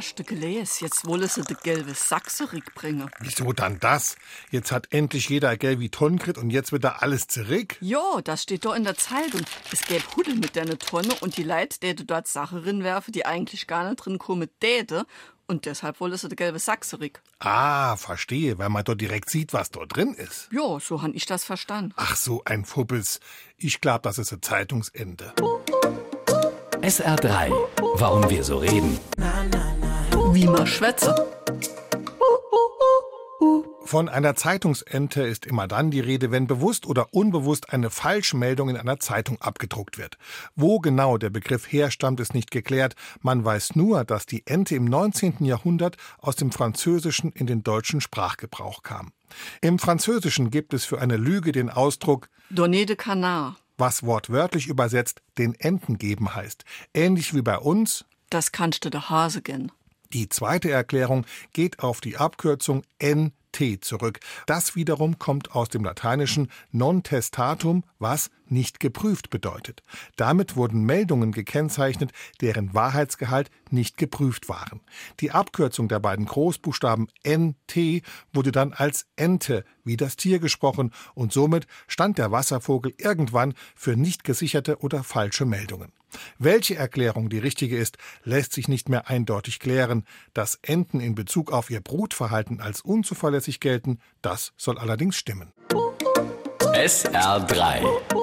Hast du gelesen? Jetzt wollen sie den gelben Sack zurückbringen. Wieso dann das? Jetzt hat endlich jeder Geld wie Tonnen gekriegt und jetzt wird da alles zurück? Ja, das steht doch in der Zeitung. Es gäbe Huddel mit der Tonne und die Leute täte dort Sachen rinwerfen, die eigentlich gar nicht drin kommen täte. Und deshalb wollen sie den gelben Sack zurück. Ah, verstehe, weil man dort direkt sieht, was dort drin ist. Ja, so han ich das verstanden. Ach so, ein Fuppels. Ich glaub, das ist ein Zeitungsende. SR3. Warum wir so reden. Wie man schwätze. Von einer Zeitungsente ist immer dann die Rede, wenn bewusst oder unbewusst eine Falschmeldung in einer Zeitung abgedruckt wird. Wo genau der Begriff herstammt, ist nicht geklärt. Man weiß nur, dass die Ente im 19. Jahrhundert aus dem Französischen in den deutschen Sprachgebrauch kam. Im Französischen gibt es für eine Lüge den Ausdruck Donné de Canard. was wortwörtlich übersetzt den Enten geben heißt. Ähnlich wie bei uns Das kannst du der Hase gehen. Die zweite Erklärung geht auf die Abkürzung NT zurück. Das wiederum kommt aus dem Lateinischen non testatum, was nicht geprüft bedeutet. Damit wurden Meldungen gekennzeichnet, deren Wahrheitsgehalt nicht geprüft waren. Die Abkürzung der beiden Großbuchstaben NT wurde dann als Ente wie das Tier gesprochen und somit stand der Wasservogel irgendwann für nicht gesicherte oder falsche Meldungen. Welche Erklärung die richtige ist, lässt sich nicht mehr eindeutig klären. Dass Enten in Bezug auf ihr Brutverhalten als unzuverlässig gelten, das soll allerdings stimmen. SR3.